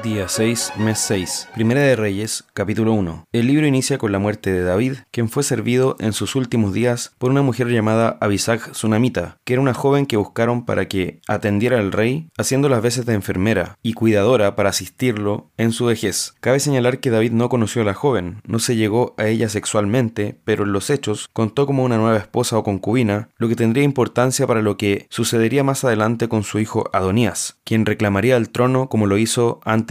Día 6, mes 6. Primera de Reyes, capítulo 1. El libro inicia con la muerte de David, quien fue servido en sus últimos días por una mujer llamada Abisag Sunamita, que era una joven que buscaron para que atendiera al rey, haciendo las veces de enfermera y cuidadora para asistirlo en su vejez. Cabe señalar que David no conoció a la joven, no se llegó a ella sexualmente, pero en los hechos contó como una nueva esposa o concubina, lo que tendría importancia para lo que sucedería más adelante con su hijo Adonías, quien reclamaría el trono como lo hizo antes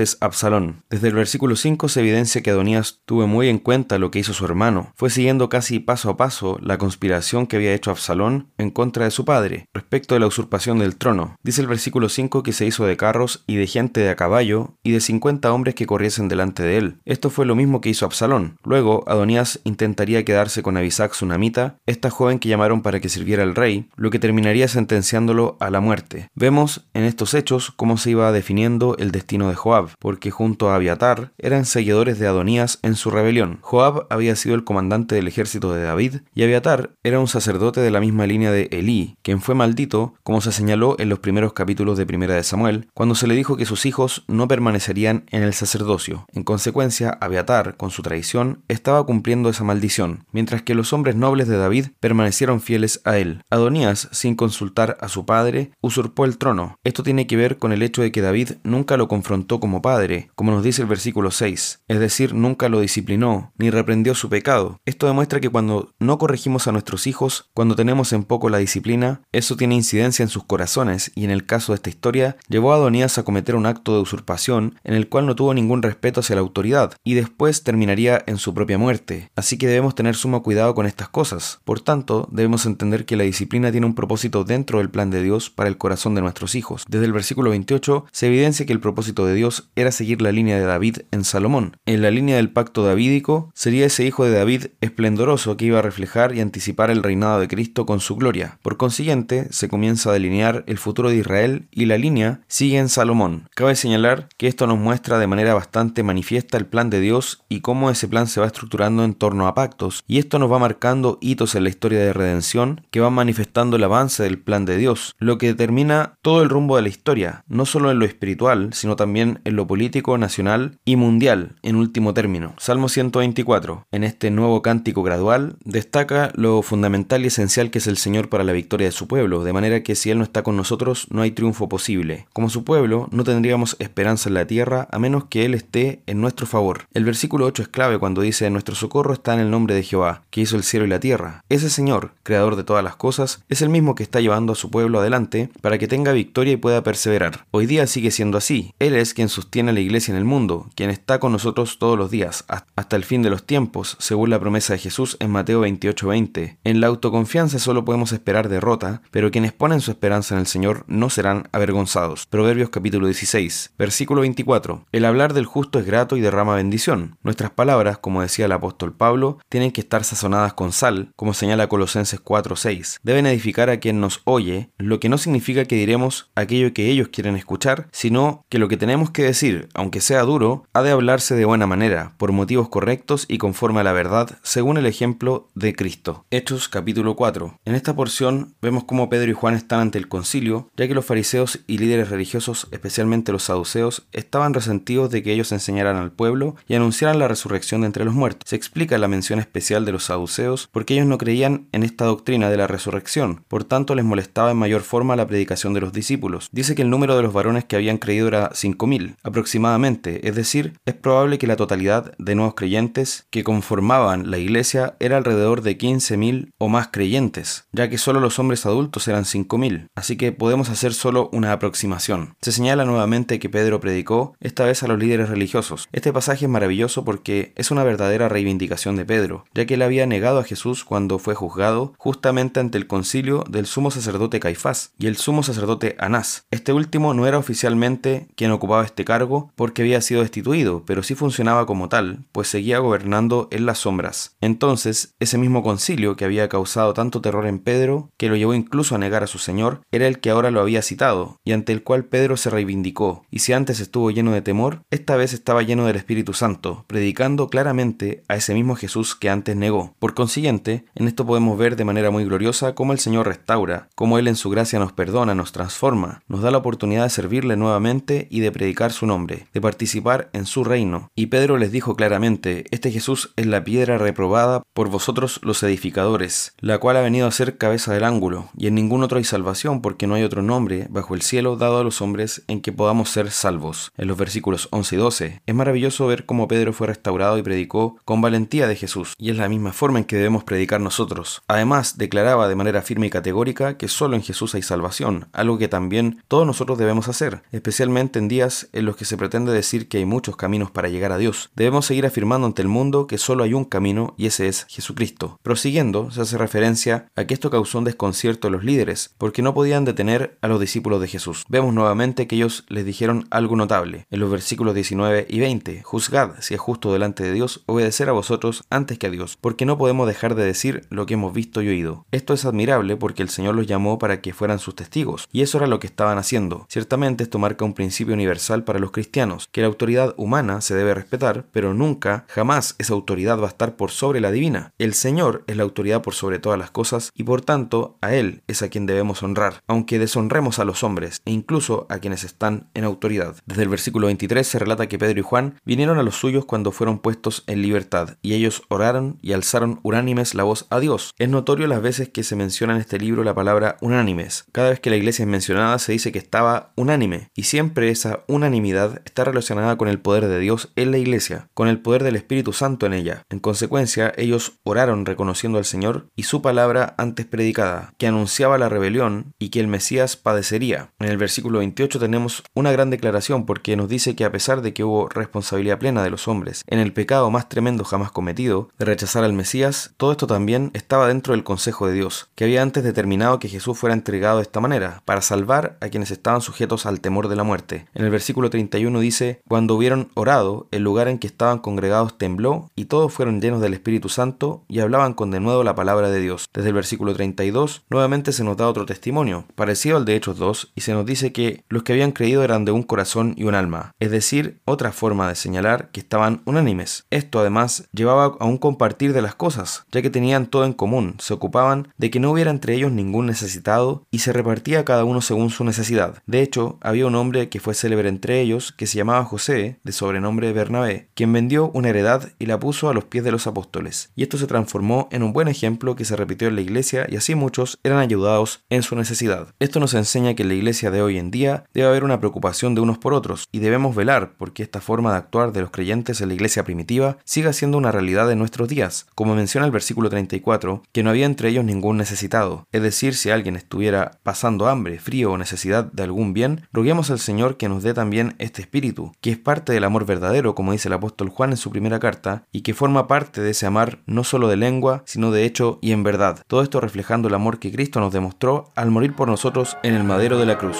Desde el versículo 5 se evidencia que Adonías tuvo muy en cuenta lo que hizo su hermano. Fue siguiendo casi paso a paso la conspiración que había hecho Absalón en contra de su padre respecto de la usurpación del trono. Dice el versículo 5 que se hizo de carros y de gente de a caballo y de 50 hombres que corriesen delante de él. Esto fue lo mismo que hizo Absalón. Luego Adonías intentaría quedarse con Abisac Sunamita, esta joven que llamaron para que sirviera al rey, lo que terminaría sentenciándolo a la muerte. Vemos en estos hechos cómo se iba definiendo el destino de Joab porque junto a Abiatar eran seguidores de Adonías en su rebelión. Joab había sido el comandante del ejército de David y Abiatar era un sacerdote de la misma línea de Elí, quien fue maldito, como se señaló en los primeros capítulos de Primera de Samuel, cuando se le dijo que sus hijos no permanecerían en el sacerdocio. En consecuencia, Abiatar, con su traición, estaba cumpliendo esa maldición, mientras que los hombres nobles de David permanecieron fieles a él. Adonías, sin consultar a su padre, usurpó el trono. Esto tiene que ver con el hecho de que David nunca lo confrontó como padre, como nos dice el versículo 6, es decir, nunca lo disciplinó, ni reprendió su pecado. Esto demuestra que cuando no corregimos a nuestros hijos, cuando tenemos en poco la disciplina, eso tiene incidencia en sus corazones, y en el caso de esta historia, llevó a Adonías a cometer un acto de usurpación en el cual no tuvo ningún respeto hacia la autoridad, y después terminaría en su propia muerte. Así que debemos tener sumo cuidado con estas cosas. Por tanto, debemos entender que la disciplina tiene un propósito dentro del plan de Dios para el corazón de nuestros hijos. Desde el versículo 28 se evidencia que el propósito de Dios era seguir la línea de David en Salomón. En la línea del pacto davídico sería ese hijo de David esplendoroso que iba a reflejar y anticipar el reinado de Cristo con su gloria. Por consiguiente, se comienza a delinear el futuro de Israel y la línea sigue en Salomón. Cabe señalar que esto nos muestra de manera bastante manifiesta el plan de Dios y cómo ese plan se va estructurando en torno a pactos, y esto nos va marcando hitos en la historia de redención que van manifestando el avance del plan de Dios, lo que determina todo el rumbo de la historia, no solo en lo espiritual, sino también en lo político, nacional y mundial, en último término. Salmo 124. En este nuevo cántico gradual destaca lo fundamental y esencial que es el Señor para la victoria de su pueblo, de manera que si Él no está con nosotros no hay triunfo posible. Como su pueblo, no tendríamos esperanza en la tierra a menos que Él esté en nuestro favor. El versículo 8 es clave cuando dice, nuestro socorro está en el nombre de Jehová, que hizo el cielo y la tierra. Ese Señor, creador de todas las cosas, es el mismo que está llevando a su pueblo adelante para que tenga victoria y pueda perseverar. Hoy día sigue siendo así. Él es quien sus tiene la iglesia en el mundo, quien está con nosotros todos los días, hasta el fin de los tiempos, según la promesa de Jesús en Mateo 28:20. En la autoconfianza solo podemos esperar derrota, pero quienes ponen su esperanza en el Señor no serán avergonzados. Proverbios capítulo 16, versículo 24. El hablar del justo es grato y derrama bendición. Nuestras palabras, como decía el apóstol Pablo, tienen que estar sazonadas con sal, como señala Colosenses 4:6. Deben edificar a quien nos oye, lo que no significa que diremos aquello que ellos quieren escuchar, sino que lo que tenemos que decir aunque sea duro, ha de hablarse de buena manera, por motivos correctos y conforme a la verdad, según el ejemplo de Cristo. Hechos capítulo 4. En esta porción vemos cómo Pedro y Juan están ante el concilio, ya que los fariseos y líderes religiosos, especialmente los saduceos, estaban resentidos de que ellos enseñaran al pueblo y anunciaran la resurrección de entre los muertos. Se explica la mención especial de los saduceos porque ellos no creían en esta doctrina de la resurrección, por tanto les molestaba en mayor forma la predicación de los discípulos. Dice que el número de los varones que habían creído era 5.000, aproximadamente, es decir, es probable que la totalidad de nuevos creyentes que conformaban la iglesia era alrededor de 15.000 o más creyentes, ya que solo los hombres adultos eran 5.000, así que podemos hacer solo una aproximación. Se señala nuevamente que Pedro predicó, esta vez a los líderes religiosos. Este pasaje es maravilloso porque es una verdadera reivindicación de Pedro, ya que él había negado a Jesús cuando fue juzgado justamente ante el concilio del sumo sacerdote Caifás y el sumo sacerdote Anás. Este último no era oficialmente quien ocupaba este este cargo porque había sido destituido, pero sí funcionaba como tal, pues seguía gobernando en las sombras. Entonces, ese mismo concilio que había causado tanto terror en Pedro, que lo llevó incluso a negar a su Señor, era el que ahora lo había citado, y ante el cual Pedro se reivindicó, y si antes estuvo lleno de temor, esta vez estaba lleno del Espíritu Santo, predicando claramente a ese mismo Jesús que antes negó. Por consiguiente, en esto podemos ver de manera muy gloriosa cómo el Señor restaura, cómo Él en su gracia nos perdona, nos transforma, nos da la oportunidad de servirle nuevamente y de predicar su nombre, de participar en su reino. Y Pedro les dijo claramente, este Jesús es la piedra reprobada por vosotros los edificadores, la cual ha venido a ser cabeza del ángulo, y en ningún otro hay salvación, porque no hay otro nombre bajo el cielo dado a los hombres en que podamos ser salvos. En los versículos 11 y 12, es maravilloso ver cómo Pedro fue restaurado y predicó con valentía de Jesús, y es la misma forma en que debemos predicar nosotros. Además, declaraba de manera firme y categórica que solo en Jesús hay salvación, algo que también todos nosotros debemos hacer, especialmente en días en los que se pretende decir que hay muchos caminos para llegar a Dios. Debemos seguir afirmando ante el mundo que solo hay un camino y ese es Jesucristo. Prosiguiendo, se hace referencia a que esto causó un desconcierto a los líderes, porque no podían detener a los discípulos de Jesús. Vemos nuevamente que ellos les dijeron algo notable. En los versículos 19 y 20, juzgad si es justo delante de Dios obedecer a vosotros antes que a Dios, porque no podemos dejar de decir lo que hemos visto y oído. Esto es admirable porque el Señor los llamó para que fueran sus testigos, y eso era lo que estaban haciendo. Ciertamente esto marca un principio universal para los cristianos, que la autoridad humana se debe respetar, pero nunca, jamás esa autoridad va a estar por sobre la divina. El Señor es la autoridad por sobre todas las cosas y por tanto a Él es a quien debemos honrar, aunque deshonremos a los hombres e incluso a quienes están en autoridad. Desde el versículo 23 se relata que Pedro y Juan vinieron a los suyos cuando fueron puestos en libertad, y ellos oraron y alzaron unánimes la voz a Dios. Es notorio las veces que se menciona en este libro la palabra unánimes. Cada vez que la iglesia es mencionada se dice que estaba unánime, y siempre esa unanimidad está relacionada con el poder de Dios en la iglesia, con el poder del Espíritu Santo en ella. En consecuencia, ellos oraron reconociendo al Señor y su palabra antes predicada, que anunciaba la rebelión y que el Mesías padecería. En el versículo 28 tenemos una gran declaración porque nos dice que a pesar de que hubo responsabilidad plena de los hombres en el pecado más tremendo jamás cometido, de rechazar al Mesías, todo esto también estaba dentro del consejo de Dios, que había antes determinado que Jesús fuera entregado de esta manera, para salvar a quienes estaban sujetos al temor de la muerte. En el versículo 31 dice, cuando hubieron orado, el lugar en que estaban congregados tembló, y todos fueron llenos del Espíritu Santo, y hablaban con de nuevo la palabra de Dios. Desde el versículo 32, nuevamente se nos da otro testimonio, parecido al de Hechos 2, y se nos dice que los que habían creído eran de un corazón y un alma, es decir, otra forma de señalar que estaban unánimes. Esto además llevaba a un compartir de las cosas, ya que tenían todo en común, se ocupaban de que no hubiera entre ellos ningún necesitado y se repartía cada uno según su necesidad. De hecho, había un hombre que fue célebre entre ellos, que se llamaba José, de sobrenombre Bernabé, quien vendió una heredad y la puso a los pies de los apóstoles. Y esto se transformó en un buen ejemplo que se repitió en la iglesia y así muchos eran ayudados en su necesidad. Esto nos enseña que en la iglesia de hoy en día debe haber una preocupación de unos por otros y debemos velar porque esta forma de actuar de los creyentes en la iglesia primitiva siga siendo una realidad en nuestros días, como menciona el versículo 34, que no había entre ellos ningún necesitado. Es decir, si alguien estuviera pasando hambre, frío o necesidad de algún bien, roguemos al Señor que nos dé este espíritu, que es parte del amor verdadero, como dice el apóstol Juan en su primera carta, y que forma parte de ese amar no solo de lengua, sino de hecho y en verdad. Todo esto reflejando el amor que Cristo nos demostró al morir por nosotros en el madero de la cruz.